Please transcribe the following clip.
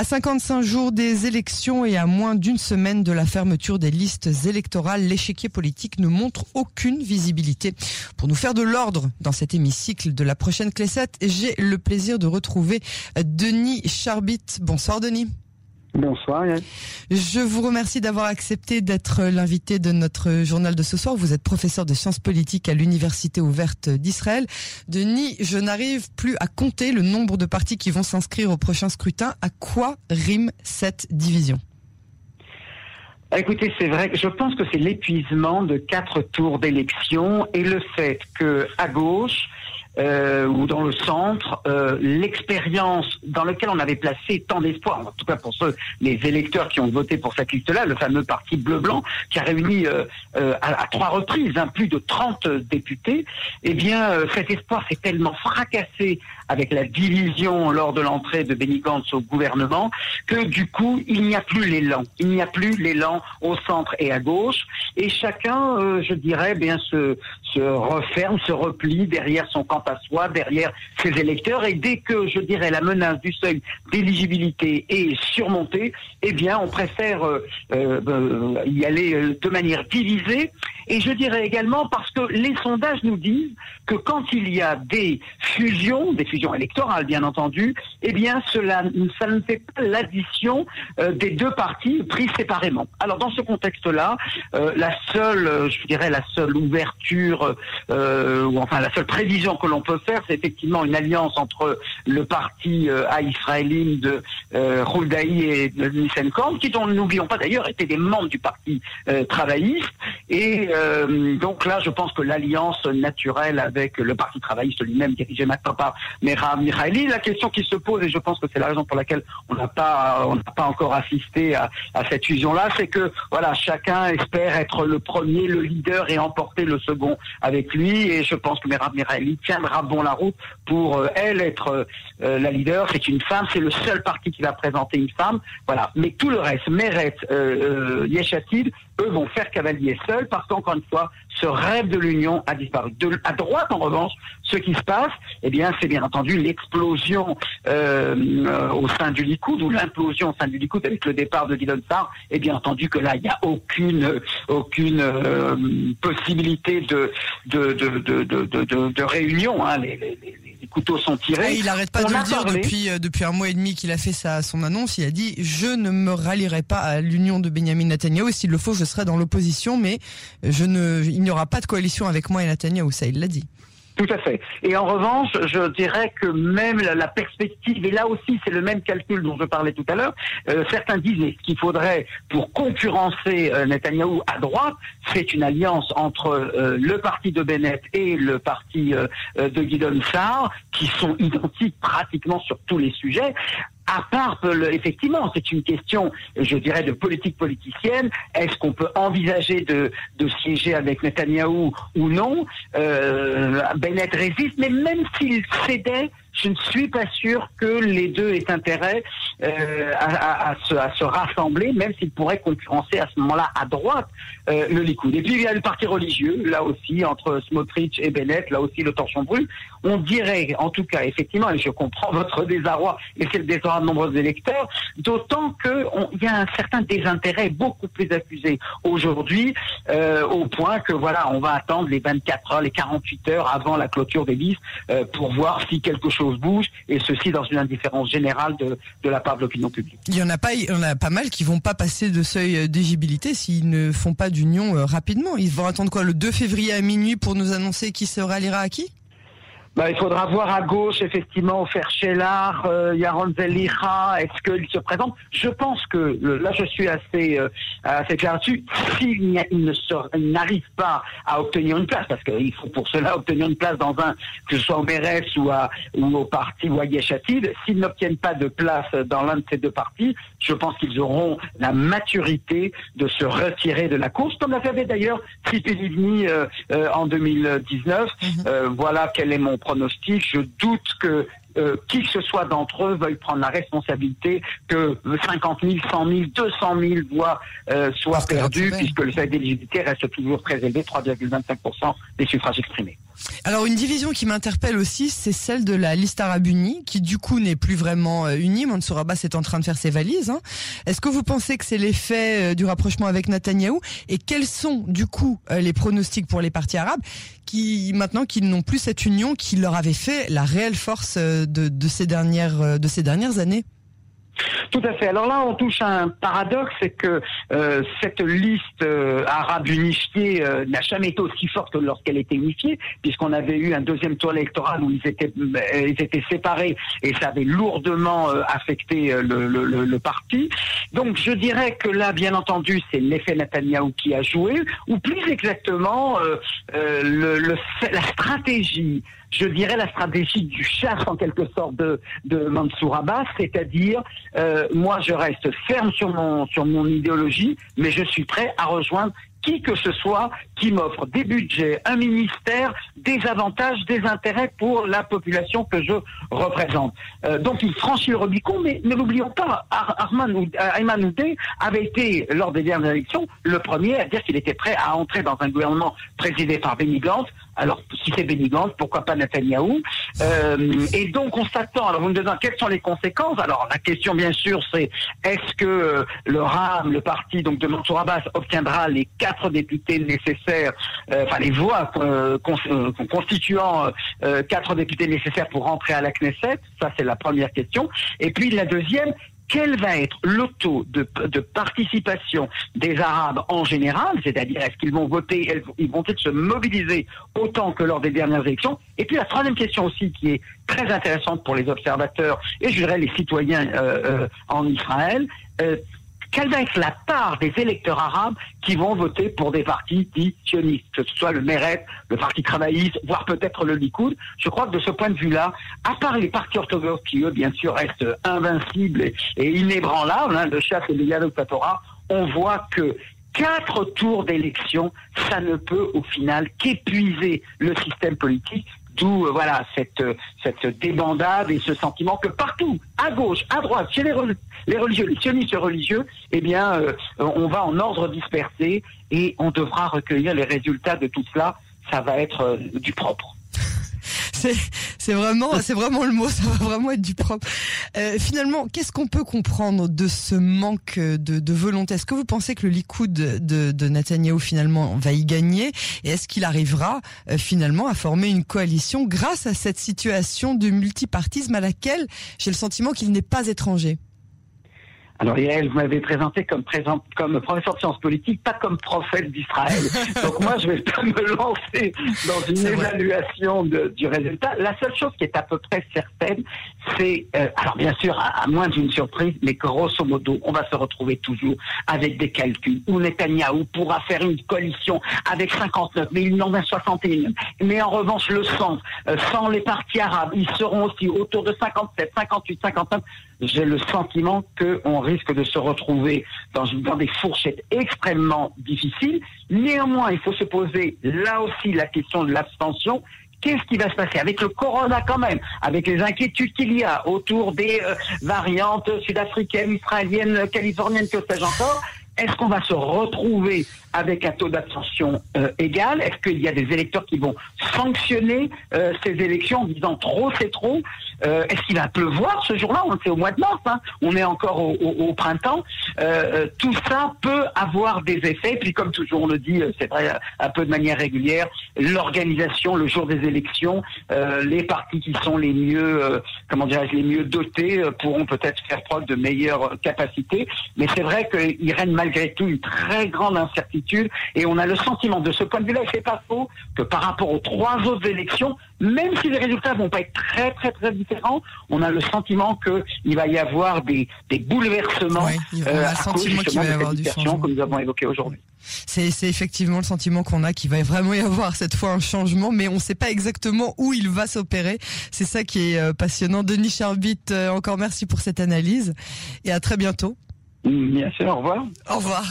À 55 jours des élections et à moins d'une semaine de la fermeture des listes électorales, l'échiquier politique ne montre aucune visibilité. Pour nous faire de l'ordre dans cet hémicycle de la prochaine Clessette, j'ai le plaisir de retrouver Denis Charbit. Bonsoir Denis. Bonsoir. Je vous remercie d'avoir accepté d'être l'invité de notre journal de ce soir. Vous êtes professeur de sciences politiques à l'Université ouverte d'Israël. Denis, je n'arrive plus à compter le nombre de partis qui vont s'inscrire au prochain scrutin. À quoi rime cette division? Écoutez, c'est vrai, je pense que c'est l'épuisement de quatre tours d'élection et le fait que à gauche, euh, ou dans le centre, euh, l'expérience dans laquelle on avait placé tant d'espoir, en tout cas pour ceux, les électeurs qui ont voté pour cette liste-là, le fameux parti bleu-blanc, qui a réuni euh, euh à, trois reprises hein, plus de 30 députés, eh bien euh, cet espoir s'est tellement fracassé avec la division lors de l'entrée de Benny Gantz au gouvernement que du coup il n'y a plus l'élan, il n'y a plus l'élan au centre et à gauche, et chacun, je dirais, bien se, referme, se replie derrière son camp à soi, derrière ses électeurs. Et dès que, je dirais, la menace du seuil d'éligibilité est surmontée, eh bien, on préfère euh, euh, y aller euh, de manière divisée. Et je dirais également parce que les sondages nous disent que quand il y a des fusions, des fusions électorales bien entendu, eh bien cela ça ne fait pas l'addition euh, des deux partis pris séparément. Alors dans ce contexte-là, euh, la seule, je dirais la seule ouverture euh, ou enfin la seule prévision que l'on peut faire, c'est effectivement une alliance entre le parti euh, israélien de euh, et de Nissenkamp, qui dont n'oublions pas d'ailleurs étaient des membres du parti euh, travailliste et euh, donc là, je pense que l'alliance naturelle avec le Parti travailliste lui-même, dirigé maintenant par Mera Mikhaili, la question qui se pose, et je pense que c'est la raison pour laquelle on n'a pas, encore assisté à, cette fusion-là, c'est que voilà, chacun espère être le premier, le leader et emporter le second avec lui. Et je pense que Mera Mikhaili tiendra bon la route pour euh, elle être euh, la leader. C'est une femme, c'est le seul parti qui va présenter une femme. Voilà. Mais tout le reste, Meret, euh, Yeshatid, eux vont faire cavalier seul parce qu'encore une fois, ce rêve de l'union a disparu. De, à droite, en revanche, ce qui se passe, eh bien, c'est bien entendu l'explosion euh, euh, au sein du Likoud ou l'implosion au sein du Likoud avec le départ de Dylan Sarr. Et bien entendu que là, il n'y a aucune aucune euh, possibilité de de, de, de réunion. Hein. Les, les, les, couteaux sont tirés. Et il n'arrête pas On de le dire parlé. depuis, euh, depuis un mois et demi qu'il a fait sa, son annonce. Il a dit Je ne me rallierai pas à l'union de Benjamin Netanyahu. Et S'il le faut, je serai dans l'opposition, mais je ne, il n'y aura pas de coalition avec moi et Netanyahu. Ça, il l'a dit. Tout à fait. Et en revanche, je dirais que même la, perspective, et là aussi c'est le même calcul dont je parlais tout à l'heure, euh, certains ce qu'il faudrait pour concurrencer euh, Netanyahou à droite, c'est une alliance entre euh, le parti de Bennett et le parti euh, euh, de Guidon Sarr, qui sont identiques pratiquement sur tous les sujets. À part, effectivement, c'est une question, je dirais, de politique politicienne. Est-ce qu'on peut envisager de, de siéger avec Netanyahou ou non? Euh, Bennett résiste, mais même s'il cédait, je ne suis pas sûr que les deux aient intérêt euh, à, se, rassembler, même s'ils pourraient concurrencer à ce moment-là à droite euh, le Likoud. Et puis il y a le parti religieux, là aussi, entre Smotrich et Bennett, là aussi le torchon brûle. On dirait, en tout cas, effectivement, et je comprends votre désarroi, et c'est le désarroi de nombreux électeurs, d'autant qu'il y a un certain désintérêt beaucoup plus accusé aujourd'hui, euh, au point que voilà, on va attendre les 24 heures, les 48 heures avant la clôture des listes pour voir si quelque chose bouge, et ceci dans une indifférence générale de, la part de l'opinion publique. Il y en a pas, il y en a pas mal qui vont pas passer de seuil d'éligibilité s'ils ne font pas d'union euh, rapidement. Ils vont attendre quoi le 2 février à minuit pour nous annoncer qui se ralliera à qui? Bah, il faudra voir à gauche, effectivement, faire Shelar, euh, Yaron Zelicha, est-ce qu'il se présente? Je pense que, le- là je suis assez, euh, assez clair là-dessus, s'il n'arrive pas à obtenir une place, parce qu'il faut pour cela obtenir une place dans un, que ce soit au Mérès ou, à, ou au parti ou à Yeshatid, s'ils n'obtiennent pas de place dans l'un de ces deux partis, je pense qu'ils auront la maturité de se retirer de la course, comme l'a fait d'ailleurs Tsipi Livni euh, euh, en 2019. Euh, voilà quel est mon pronostic. Je doute que euh, qui que ce soit d'entre eux veuille prendre la responsabilité que 50 000, 100 000, 200 000 voix euh, soient perdues, puisque le seuil d'éligibilité reste toujours très élevé, 3,25% des suffrages exprimés. Alors une division qui m'interpelle aussi, c'est celle de la liste arabe unie, qui du coup n'est plus vraiment euh, unie. Mansour Abbas est en train de faire ses valises. Hein. Est-ce que vous pensez que c'est l'effet du rapprochement avec Netanyahou? Et quels sont du coup les pronostics pour les partis arabes qui maintenant qu'ils n'ont plus cette union qui leur avait fait la réelle force de, de ces dernières années tout à fait. Alors là, on touche à un paradoxe, c'est que euh, cette liste euh, arabe unifiée euh, n'a jamais été aussi forte que lorsqu'elle était unifiée, puisqu'on avait eu un deuxième tour électoral où ils étaient, séparés et ça avait lourdement affecté le, le, parti. Donc je dirais que là, bien entendu, c'est l'effet Netanyahu qui a joué, ou plus exactement la stratégie je dirais, la stratégie du chasse en quelque sorte de, de Mansour Abbas, c'est-à-dire, euh, moi je reste ferme sur mon, sur mon idéologie, mais je suis prêt à rejoindre qui que ce soit qui m'offre des budgets, un ministère, des avantages, des intérêts pour la population que je représente. Euh, donc il franchit le Rubicon, mais ne l'oublions pas, Arman euh, Ayman Oudé avait été, lors des dernières élections, le premier à dire qu'il était prêt à entrer dans un gouvernement présidé par Benny Gantz. Alors, si c'est Benny Gantz, pourquoi pas Netanyahou euh, Et donc, on s'attend, alors vous me demandez quelles sont les conséquences? Alors, la question, bien sûr, c'est est-ce que le RAM, le parti donc de Mansour Abbas, obtiendra les quatre députés nécessaires, euh, enfin les voix euh, euh, constituant quatre députés nécessaires pour rentrer à la Knesset Ça, c'est la première question. Et puis la deuxième, quel va être le taux de, participation des Arabes en général, c'est-à-dire est-ce qu'ils vont voter, ils vont se mobiliser autant que lors des dernières élections? Et puis la troisième question aussi qui est très intéressante pour les observateurs et je dirais les citoyens en Israël, quelle va être la part des électeurs arabes qui vont voter pour des partis dits sionistes, que ce soit le Meret, le Parti travailliste, voire peut-être le Likoud. Je crois que de ce point de vue-là, à part les partis orthodoxes qui, eux, bien sûr, restent invincibles et, inébranlables, hein, le chasse et le on voit que quatre tours d'élection, ça ne peut au final qu'épuiser le système politique D'où euh, voilà cette cette débandade et ce sentiment que partout, à gauche, à droite, chez les, les religieux, les sionistes religieux, eh bien, euh, on va en ordre dispersé et on devra recueillir les résultats de tout cela. Ça va être euh, du propre c'est vraiment, c'est vraiment le mot. Ça va vraiment être du propre. Euh, finalement, qu'est-ce qu'on peut comprendre de ce manque de, de volonté? Est-ce que vous pensez que le Likoud de, de Netanyahu finalement va y gagner? Et est-ce qu'il arrivera euh, finalement à former une coalition grâce à cette situation de multipartisme à laquelle j'ai le sentiment qu'il n'est pas étranger? Alors Yael, vous m'avez présenté comme, présent, comme professeur de sciences politiques, pas comme prophète d'Israël. Donc moi, je vais pas me lancer dans une évaluation de, du résultat. La seule chose qui est à peu près certaine, c'est, euh, alors bien sûr, à, moins d'une surprise, mais grosso modo, on va se retrouver toujours avec des calculs où Netanyahou pourra faire une coalition avec 59, mais il n'en a 61. Mais en revanche, le centre, euh, sans les partis arabes, ils seront aussi autour de 57, 58, 59 j'ai le sentiment qu'on risque de se retrouver dans, dans des fourchettes extrêmement difficiles. Néanmoins, il faut se poser là aussi la question de l'abstention. Qu'est-ce qui va se passer avec le corona quand même, avec les inquiétudes qu'il y a autour des euh, variantes sud-africaines, israéliennes, californiennes, que sais-je encore est-ce qu'on va se retrouver avec un taux d'abstention euh, égal? Est-ce qu'il y a des électeurs qui vont sanctionner euh, ces élections en disant trop c'est trop? Euh, Est-ce qu'il va pleuvoir ce jour-là? On sait au mois de mars, hein. on est encore au, printemps. tout ça peut avoir des effets. Puis comme toujours on le dit, c'est vrai un peu de manière régulière, l'organisation le jour des élections, les partis qui sont les mieux, comment dirais-je, les mieux dotés pourront peut-être faire preuve de meilleures capacités. Mais c'est vrai qu'il règne malgré tout une très grande incertitude et on a le sentiment, de ce point de vue-là, c'est pas faux, que par rapport aux trois autres élections, même si les résultats vont pas être très très très différents, on a le sentiment qu'il va y avoir des, des bouleversements oui, euh, à cause justement de cette situation que nous avons évoquée aujourd'hui. C'est effectivement le sentiment qu'on a qu'il va vraiment y avoir cette fois un changement, mais on ne sait pas exactement où il va s'opérer. C'est ça qui est euh, passionnant. Denis Charbit, euh, encore merci pour cette analyse et à très bientôt. Bien sûr, au revoir. Au revoir.